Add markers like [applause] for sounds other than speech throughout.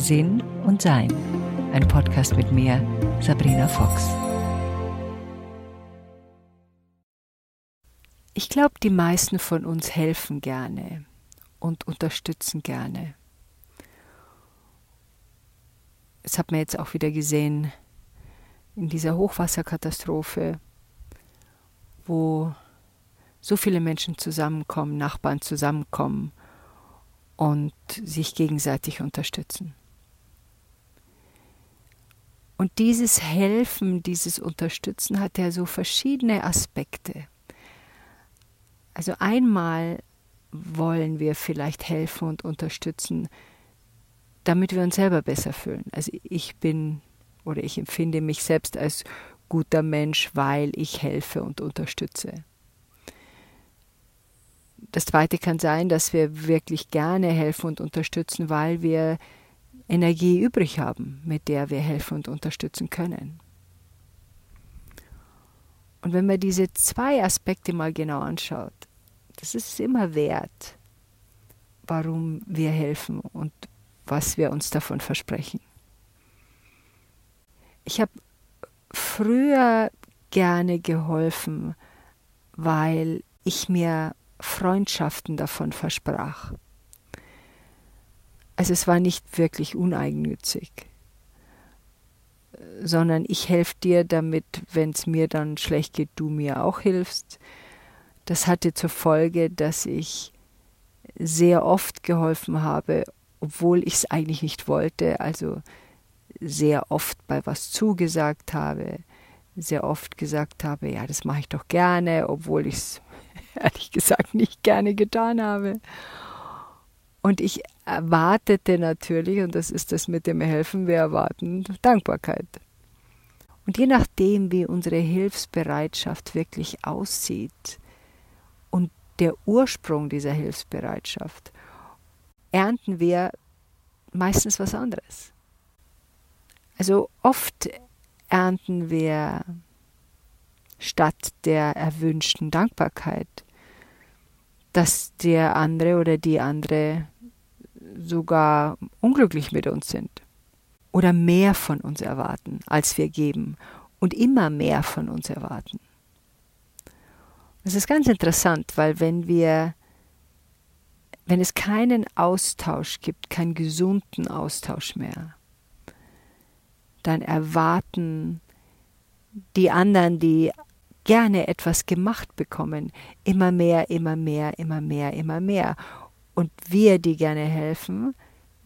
Sinn und Sein. Ein Podcast mit mir, Sabrina Fox. Ich glaube, die meisten von uns helfen gerne und unterstützen gerne. Das hat man jetzt auch wieder gesehen in dieser Hochwasserkatastrophe, wo so viele Menschen zusammenkommen, Nachbarn zusammenkommen und sich gegenseitig unterstützen. Und dieses Helfen, dieses Unterstützen hat ja so verschiedene Aspekte. Also einmal wollen wir vielleicht helfen und unterstützen, damit wir uns selber besser fühlen. Also ich bin oder ich empfinde mich selbst als guter Mensch, weil ich helfe und unterstütze. Das Zweite kann sein, dass wir wirklich gerne helfen und unterstützen, weil wir Energie übrig haben, mit der wir helfen und unterstützen können. Und wenn man diese zwei Aspekte mal genau anschaut, das ist immer wert, warum wir helfen und was wir uns davon versprechen. Ich habe früher gerne geholfen, weil ich mir Freundschaften davon versprach. Also es war nicht wirklich uneigennützig, sondern ich helfe dir damit, wenn es mir dann schlecht geht, du mir auch hilfst. Das hatte zur Folge, dass ich sehr oft geholfen habe, obwohl ich es eigentlich nicht wollte, also sehr oft bei was zugesagt habe, sehr oft gesagt habe, ja, das mache ich doch gerne, obwohl ich es [laughs] ehrlich gesagt nicht gerne getan habe. Und ich erwartete natürlich, und das ist das mit dem Helfen, wir erwarten Dankbarkeit. Und je nachdem, wie unsere Hilfsbereitschaft wirklich aussieht und der Ursprung dieser Hilfsbereitschaft, ernten wir meistens was anderes. Also oft ernten wir statt der erwünschten Dankbarkeit, dass der andere oder die andere sogar unglücklich mit uns sind oder mehr von uns erwarten, als wir geben und immer mehr von uns erwarten. Das ist ganz interessant, weil wenn wir, wenn es keinen Austausch gibt, keinen gesunden Austausch mehr, dann erwarten die anderen, die gerne etwas gemacht bekommen, immer mehr, immer mehr, immer mehr, immer mehr. Und wir, die gerne helfen,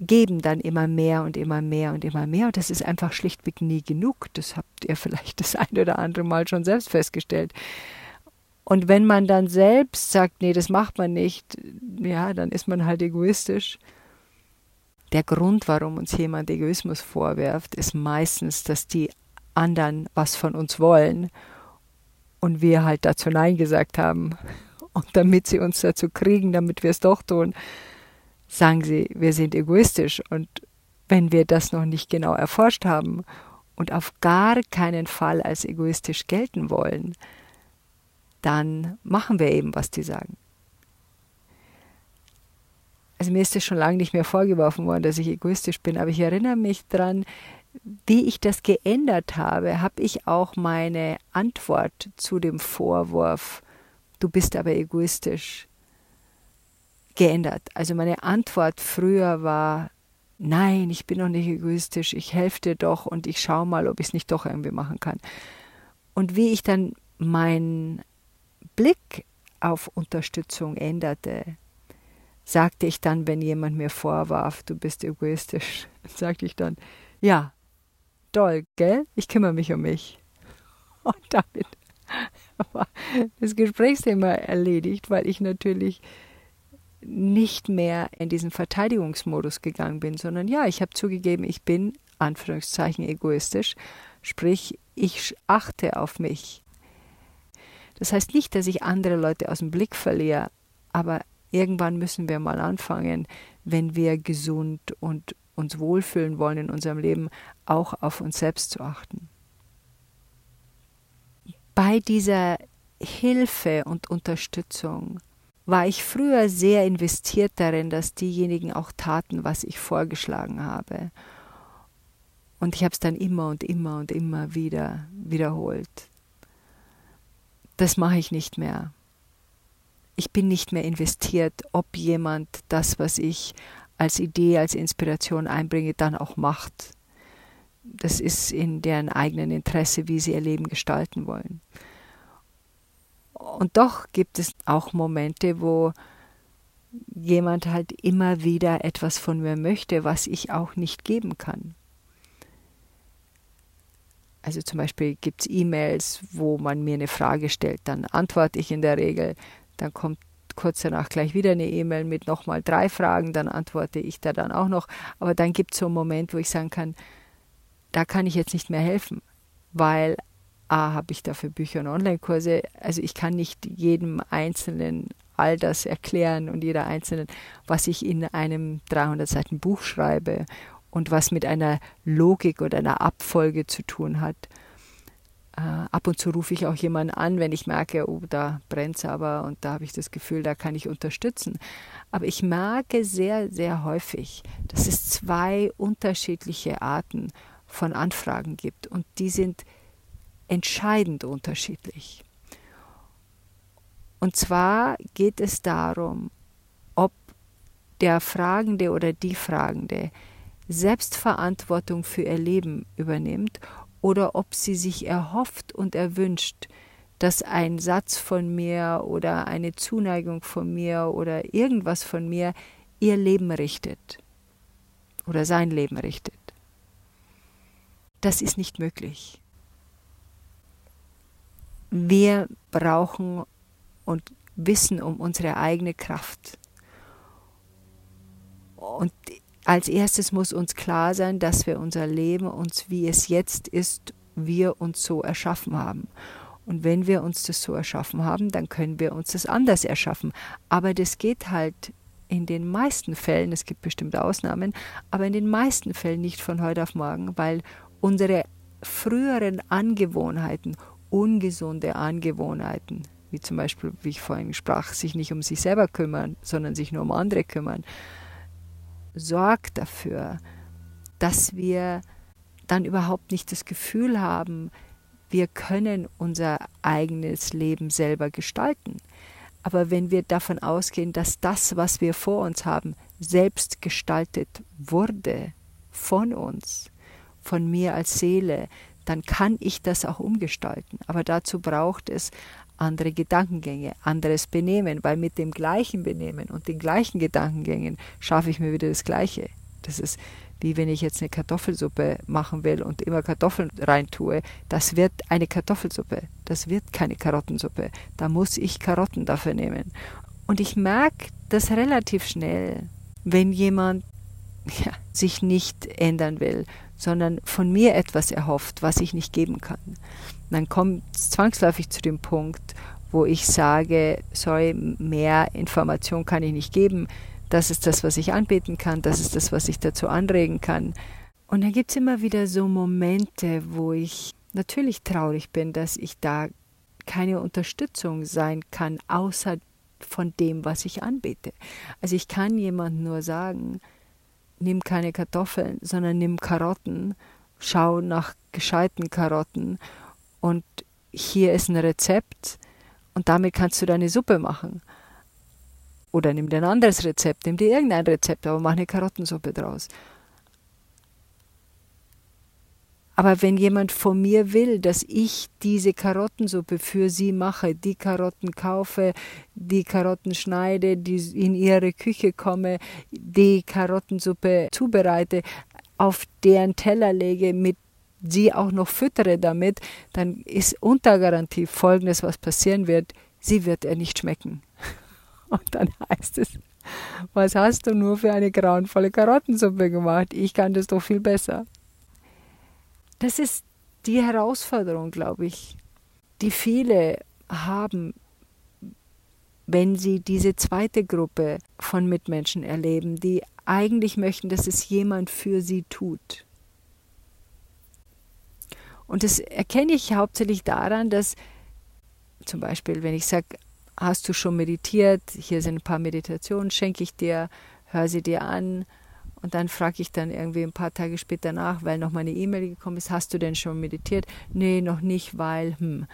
geben dann immer mehr und immer mehr und immer mehr. Und das ist einfach schlichtweg nie genug. Das habt ihr vielleicht das ein oder andere Mal schon selbst festgestellt. Und wenn man dann selbst sagt, nee, das macht man nicht, ja, dann ist man halt egoistisch. Der Grund, warum uns jemand Egoismus vorwirft, ist meistens, dass die anderen was von uns wollen und wir halt dazu Nein gesagt haben. Und damit sie uns dazu kriegen, damit wir es doch tun, sagen sie, wir sind egoistisch. Und wenn wir das noch nicht genau erforscht haben und auf gar keinen Fall als egoistisch gelten wollen, dann machen wir eben, was die sagen. Also mir ist es schon lange nicht mehr vorgeworfen worden, dass ich egoistisch bin, aber ich erinnere mich daran, wie ich das geändert habe, habe ich auch meine Antwort zu dem Vorwurf, du bist aber egoistisch, geändert. Also meine Antwort früher war, nein, ich bin doch nicht egoistisch, ich helfe dir doch und ich schaue mal, ob ich es nicht doch irgendwie machen kann. Und wie ich dann meinen Blick auf Unterstützung änderte, sagte ich dann, wenn jemand mir vorwarf, du bist egoistisch, [laughs] sagte ich dann, ja, toll, gell? Ich kümmere mich um mich. [laughs] Und damit das Gesprächsthema erledigt, weil ich natürlich nicht mehr in diesen Verteidigungsmodus gegangen bin, sondern ja, ich habe zugegeben, ich bin, Anführungszeichen, egoistisch, sprich, ich achte auf mich. Das heißt nicht, dass ich andere Leute aus dem Blick verliere, aber irgendwann müssen wir mal anfangen, wenn wir gesund und uns wohlfühlen wollen in unserem Leben, auch auf uns selbst zu achten. Bei dieser Hilfe und Unterstützung war ich früher sehr investiert darin, dass diejenigen auch taten, was ich vorgeschlagen habe. Und ich habe es dann immer und immer und immer wieder wiederholt. Das mache ich nicht mehr. Ich bin nicht mehr investiert, ob jemand das, was ich als Idee, als Inspiration einbringe, dann auch macht. Das ist in deren eigenen Interesse, wie sie ihr Leben gestalten wollen. Und doch gibt es auch Momente, wo jemand halt immer wieder etwas von mir möchte, was ich auch nicht geben kann. Also zum Beispiel gibt es E-Mails, wo man mir eine Frage stellt, dann antworte ich in der Regel, dann kommt kurz danach gleich wieder eine E-Mail mit nochmal drei Fragen, dann antworte ich da dann auch noch. Aber dann gibt es so einen Moment, wo ich sagen kann, da kann ich jetzt nicht mehr helfen, weil A, habe ich dafür Bücher und Online-Kurse. Also ich kann nicht jedem Einzelnen all das erklären und jeder Einzelnen, was ich in einem 300 Seiten Buch schreibe und was mit einer Logik oder einer Abfolge zu tun hat. Äh, ab und zu rufe ich auch jemanden an, wenn ich merke, oh, da brennt es aber und da habe ich das Gefühl, da kann ich unterstützen. Aber ich merke sehr, sehr häufig, dass es zwei unterschiedliche Arten von Anfragen gibt und die sind entscheidend unterschiedlich. Und zwar geht es darum, ob der Fragende oder die Fragende Selbstverantwortung für ihr Leben übernimmt oder ob sie sich erhofft und erwünscht, dass ein Satz von mir oder eine Zuneigung von mir oder irgendwas von mir ihr Leben richtet oder sein Leben richtet. Das ist nicht möglich. Wir brauchen und wissen um unsere eigene Kraft. Und als erstes muss uns klar sein, dass wir unser Leben uns, wie es jetzt ist, wir uns so erschaffen haben. Und wenn wir uns das so erschaffen haben, dann können wir uns das anders erschaffen. Aber das geht halt in den meisten Fällen, es gibt bestimmte Ausnahmen, aber in den meisten Fällen nicht von heute auf morgen, weil unsere früheren Angewohnheiten ungesunde Angewohnheiten, wie zum Beispiel, wie ich vorhin sprach, sich nicht um sich selber kümmern, sondern sich nur um andere kümmern, sorgt dafür, dass wir dann überhaupt nicht das Gefühl haben, wir können unser eigenes Leben selber gestalten. Aber wenn wir davon ausgehen, dass das, was wir vor uns haben, selbst gestaltet wurde von uns, von mir als Seele, dann kann ich das auch umgestalten. Aber dazu braucht es andere Gedankengänge, anderes Benehmen, weil mit dem gleichen Benehmen und den gleichen Gedankengängen schaffe ich mir wieder das Gleiche. Das ist wie wenn ich jetzt eine Kartoffelsuppe machen will und immer Kartoffeln reintue. Das wird eine Kartoffelsuppe. Das wird keine Karottensuppe. Da muss ich Karotten dafür nehmen. Und ich merke das relativ schnell, wenn jemand ja, sich nicht ändern will, sondern von mir etwas erhofft, was ich nicht geben kann. dann kommt es zwangsläufig zu dem Punkt, wo ich sage, sorry, mehr Information kann ich nicht geben. Das ist das, was ich anbieten kann, das ist das, was ich dazu anregen kann. Und dann gibt es immer wieder so Momente, wo ich natürlich traurig bin, dass ich da keine Unterstützung sein kann, außer von dem, was ich anbiete. Also ich kann jemandem nur sagen, nimm keine Kartoffeln, sondern nimm Karotten, schau nach gescheiten Karotten und hier ist ein Rezept und damit kannst du deine Suppe machen. Oder nimm dir ein anderes Rezept, nimm dir irgendein Rezept, aber mach eine Karottensuppe draus. Aber wenn jemand von mir will, dass ich diese Karottensuppe für sie mache, die Karotten kaufe, die Karotten schneide, die in ihre Küche komme, die Karottensuppe zubereite, auf deren Teller lege, mit sie auch noch füttere damit, dann ist unter Garantie folgendes, was passieren wird, sie wird er nicht schmecken. [laughs] Und dann heißt es, was hast du nur für eine grauenvolle Karottensuppe gemacht? Ich kann das doch viel besser. Das ist die Herausforderung, glaube ich, die viele haben, wenn sie diese zweite Gruppe von Mitmenschen erleben, die eigentlich möchten, dass es jemand für sie tut. Und das erkenne ich hauptsächlich daran, dass zum Beispiel, wenn ich sage, hast du schon meditiert? Hier sind ein paar Meditationen, schenke ich dir, hör sie dir an. Und dann frage ich dann irgendwie ein paar Tage später nach, weil noch meine E-Mail gekommen ist, hast du denn schon meditiert? Nee, noch nicht, weil, hm.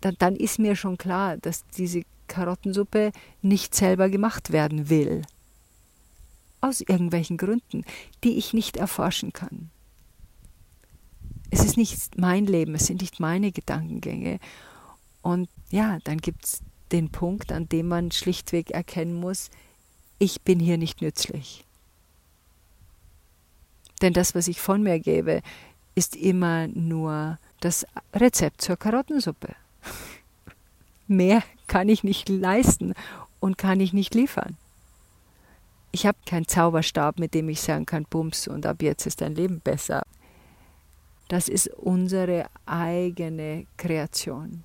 Dann, dann ist mir schon klar, dass diese Karottensuppe nicht selber gemacht werden will. Aus irgendwelchen Gründen, die ich nicht erforschen kann. Es ist nicht mein Leben, es sind nicht meine Gedankengänge. Und ja, dann gibt es den Punkt, an dem man schlichtweg erkennen muss, ich bin hier nicht nützlich. Denn das, was ich von mir gebe, ist immer nur das Rezept zur Karottensuppe. [laughs] Mehr kann ich nicht leisten und kann ich nicht liefern. Ich habe keinen Zauberstab, mit dem ich sagen kann, Bums, und ab jetzt ist dein Leben besser. Das ist unsere eigene Kreation.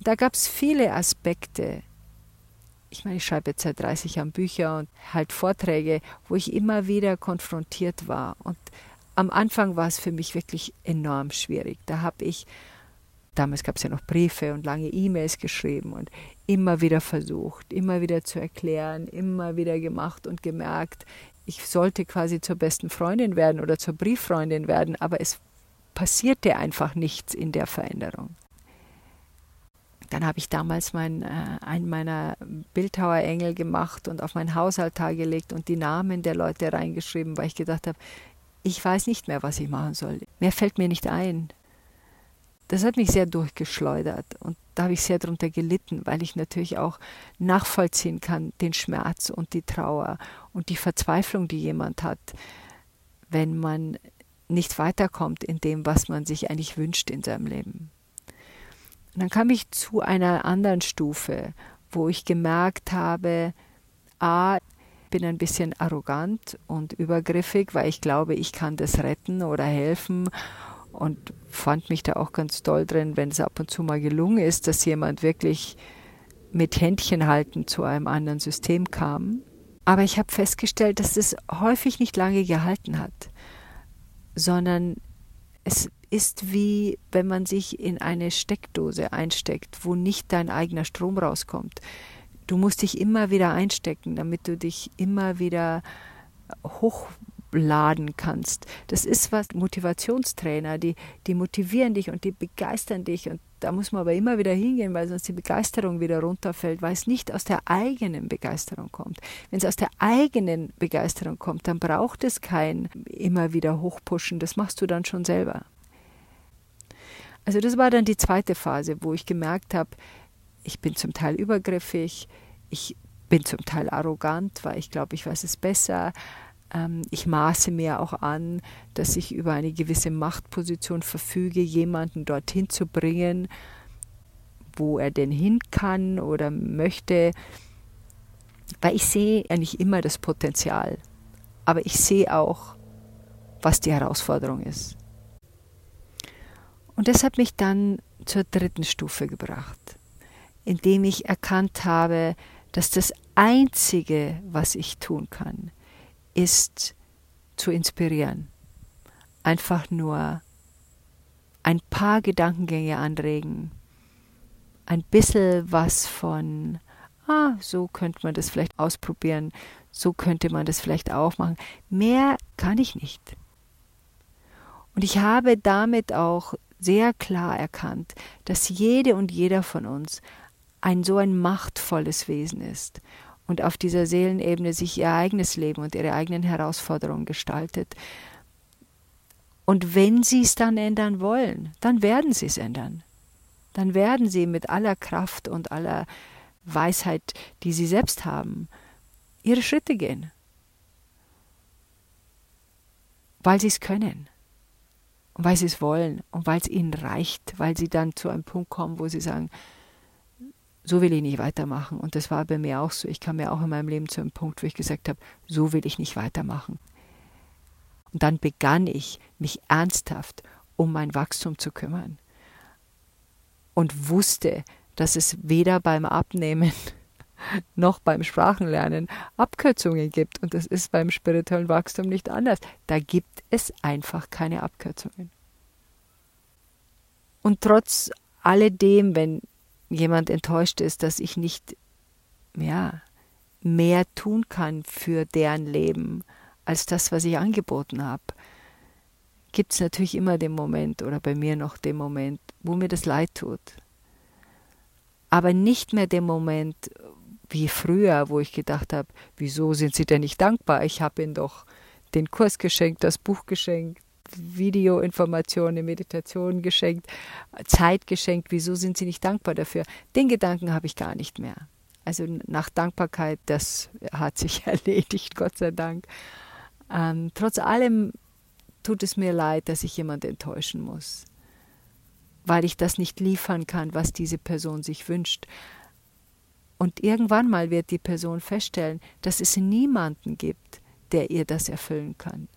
Da gab es viele Aspekte, ich meine, ich schreibe jetzt seit 30 Jahren Bücher und halt Vorträge, wo ich immer wieder konfrontiert war. Und am Anfang war es für mich wirklich enorm schwierig. Da habe ich, damals gab es ja noch Briefe und lange E-Mails geschrieben und immer wieder versucht, immer wieder zu erklären, immer wieder gemacht und gemerkt, ich sollte quasi zur besten Freundin werden oder zur Brieffreundin werden, aber es passierte einfach nichts in der Veränderung. Dann habe ich damals mein, äh, einen meiner Bildhauerengel gemacht und auf meinen Hausaltar gelegt und die Namen der Leute reingeschrieben, weil ich gedacht habe, ich weiß nicht mehr, was ich machen soll. Mehr fällt mir nicht ein. Das hat mich sehr durchgeschleudert und da habe ich sehr darunter gelitten, weil ich natürlich auch nachvollziehen kann, den Schmerz und die Trauer und die Verzweiflung, die jemand hat, wenn man nicht weiterkommt in dem, was man sich eigentlich wünscht in seinem Leben. Und dann kam ich zu einer anderen Stufe, wo ich gemerkt habe, a, bin ein bisschen arrogant und übergriffig, weil ich glaube, ich kann das retten oder helfen und fand mich da auch ganz toll drin, wenn es ab und zu mal gelungen ist, dass jemand wirklich mit Händchen halten zu einem anderen System kam. Aber ich habe festgestellt, dass es häufig nicht lange gehalten hat, sondern es ist wie wenn man sich in eine Steckdose einsteckt, wo nicht dein eigener Strom rauskommt. Du musst dich immer wieder einstecken, damit du dich immer wieder hochladen kannst. Das ist was Motivationstrainer, die, die motivieren dich und die begeistern dich und da muss man aber immer wieder hingehen, weil sonst die Begeisterung wieder runterfällt, weil es nicht aus der eigenen Begeisterung kommt. Wenn es aus der eigenen Begeisterung kommt, dann braucht es kein immer wieder hochpushen, das machst du dann schon selber. Also das war dann die zweite Phase, wo ich gemerkt habe, ich bin zum Teil übergriffig, ich bin zum Teil arrogant, weil ich glaube, ich weiß es besser. Ähm, ich maße mir auch an, dass ich über eine gewisse Machtposition verfüge, jemanden dorthin zu bringen, wo er denn hin kann oder möchte. Weil ich sehe ja nicht immer das Potenzial, aber ich sehe auch, was die Herausforderung ist. Und das hat mich dann zur dritten Stufe gebracht, indem ich erkannt habe, dass das Einzige, was ich tun kann, ist zu inspirieren. Einfach nur ein paar Gedankengänge anregen, ein bisschen was von, ah, so könnte man das vielleicht ausprobieren, so könnte man das vielleicht auch machen. Mehr kann ich nicht. Und ich habe damit auch sehr klar erkannt, dass jede und jeder von uns ein so ein machtvolles Wesen ist und auf dieser Seelenebene sich ihr eigenes Leben und ihre eigenen Herausforderungen gestaltet. Und wenn sie es dann ändern wollen, dann werden sie es ändern. Dann werden sie mit aller Kraft und aller Weisheit, die sie selbst haben, ihre Schritte gehen. Weil sie es können und weil sie es wollen und weil es ihnen reicht, weil sie dann zu einem Punkt kommen, wo sie sagen, so will ich nicht weitermachen. Und das war bei mir auch so. Ich kam ja auch in meinem Leben zu einem Punkt, wo ich gesagt habe, so will ich nicht weitermachen. Und dann begann ich, mich ernsthaft um mein Wachstum zu kümmern. Und wusste, dass es weder beim Abnehmen noch beim Sprachenlernen Abkürzungen gibt. Und das ist beim spirituellen Wachstum nicht anders. Da gibt es einfach keine Abkürzungen. Und trotz alledem, wenn jemand enttäuscht ist, dass ich nicht ja, mehr tun kann für deren Leben als das, was ich angeboten habe, gibt es natürlich immer den Moment oder bei mir noch den Moment, wo mir das leid tut. Aber nicht mehr den Moment wie früher, wo ich gedacht habe, wieso sind Sie denn nicht dankbar? Ich habe Ihnen doch den Kurs geschenkt, das Buch geschenkt, Videoinformationen, Meditation geschenkt, Zeit geschenkt. Wieso sind Sie nicht dankbar dafür? Den Gedanken habe ich gar nicht mehr. Also nach Dankbarkeit, das hat sich [laughs] erledigt, Gott sei Dank. Ähm, trotz allem tut es mir leid, dass ich jemand enttäuschen muss, weil ich das nicht liefern kann, was diese Person sich wünscht. Und irgendwann mal wird die Person feststellen, dass es niemanden gibt, der ihr das erfüllen kann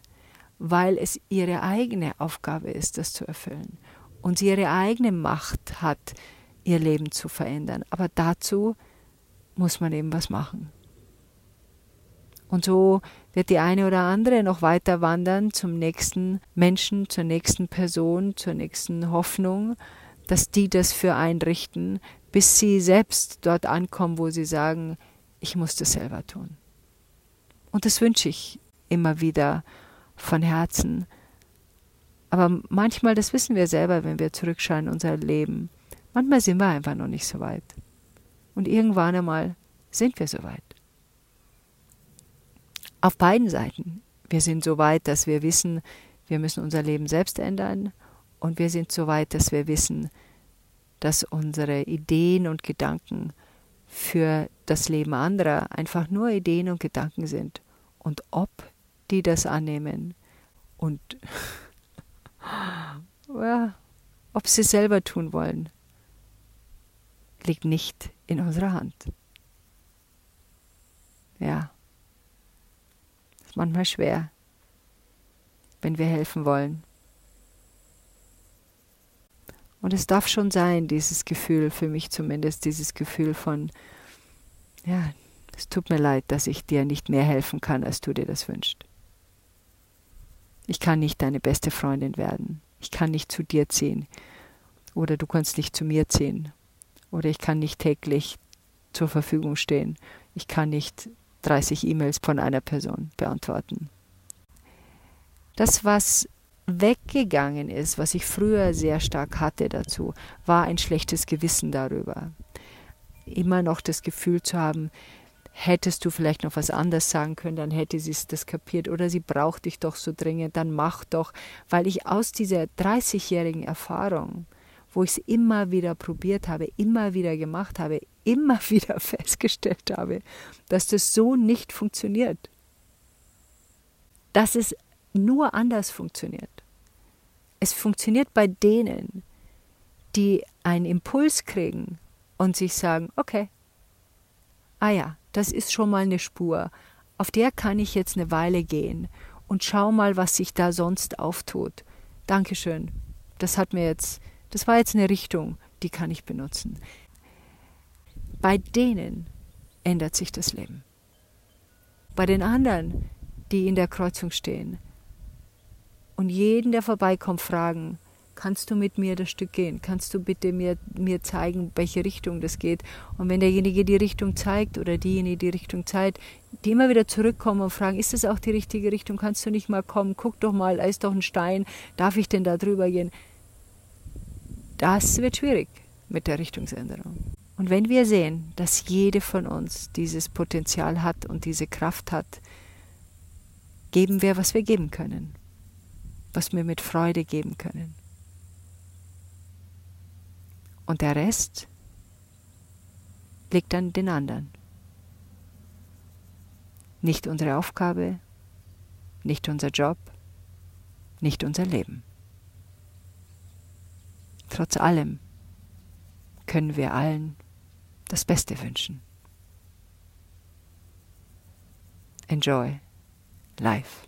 weil es ihre eigene Aufgabe ist, das zu erfüllen. Und sie ihre eigene Macht hat, ihr Leben zu verändern. Aber dazu muss man eben was machen. Und so wird die eine oder andere noch weiter wandern zum nächsten Menschen, zur nächsten Person, zur nächsten Hoffnung, dass die das für einrichten, bis sie selbst dort ankommen, wo sie sagen, ich muss das selber tun. Und das wünsche ich immer wieder von Herzen. Aber manchmal, das wissen wir selber, wenn wir zurückschauen in unser Leben, manchmal sind wir einfach noch nicht so weit. Und irgendwann einmal sind wir so weit. Auf beiden Seiten. Wir sind so weit, dass wir wissen, wir müssen unser Leben selbst ändern. Und wir sind so weit, dass wir wissen, dass unsere Ideen und Gedanken für das Leben anderer einfach nur Ideen und Gedanken sind. Und ob die das annehmen. Und [laughs] ja, ob sie selber tun wollen, liegt nicht in unserer Hand. Ja, ist manchmal schwer, wenn wir helfen wollen. Und es darf schon sein, dieses Gefühl, für mich zumindest, dieses Gefühl von, ja, es tut mir leid, dass ich dir nicht mehr helfen kann, als du dir das wünschst. Ich kann nicht deine beste Freundin werden. Ich kann nicht zu dir ziehen. Oder du kannst nicht zu mir ziehen. Oder ich kann nicht täglich zur Verfügung stehen. Ich kann nicht 30 E-Mails von einer Person beantworten. Das, was weggegangen ist, was ich früher sehr stark hatte dazu, war ein schlechtes Gewissen darüber. Immer noch das Gefühl zu haben, hättest du vielleicht noch was anderes sagen können, dann hätte sie das kapiert oder sie braucht dich doch so dringend, dann mach doch, weil ich aus dieser 30-jährigen Erfahrung, wo ich es immer wieder probiert habe, immer wieder gemacht habe, immer [laughs] wieder festgestellt habe, dass das so nicht funktioniert. Dass es nur anders funktioniert. Es funktioniert bei denen, die einen Impuls kriegen und sich sagen, okay, ah ja, das ist schon mal eine Spur. Auf der kann ich jetzt eine Weile gehen und schau mal, was sich da sonst auftut. Dankeschön. Das hat mir jetzt, das war jetzt eine Richtung, die kann ich benutzen. Bei denen ändert sich das Leben. Bei den anderen, die in der Kreuzung stehen und jeden, der vorbeikommt, fragen, kannst du mit mir das Stück gehen? Kannst du bitte mir, mir zeigen, welche Richtung das geht? Und wenn derjenige die Richtung zeigt oder diejenige die Richtung zeigt, die immer wieder zurückkommen und fragen, ist das auch die richtige Richtung? Kannst du nicht mal kommen? Guck doch mal, da ist doch ein Stein. Darf ich denn da drüber gehen? Das wird schwierig mit der Richtungsänderung. Und wenn wir sehen, dass jede von uns dieses Potenzial hat und diese Kraft hat, geben wir, was wir geben können, was wir mit Freude geben können. Und der Rest liegt an den anderen. Nicht unsere Aufgabe, nicht unser Job, nicht unser Leben. Trotz allem können wir allen das Beste wünschen. Enjoy life.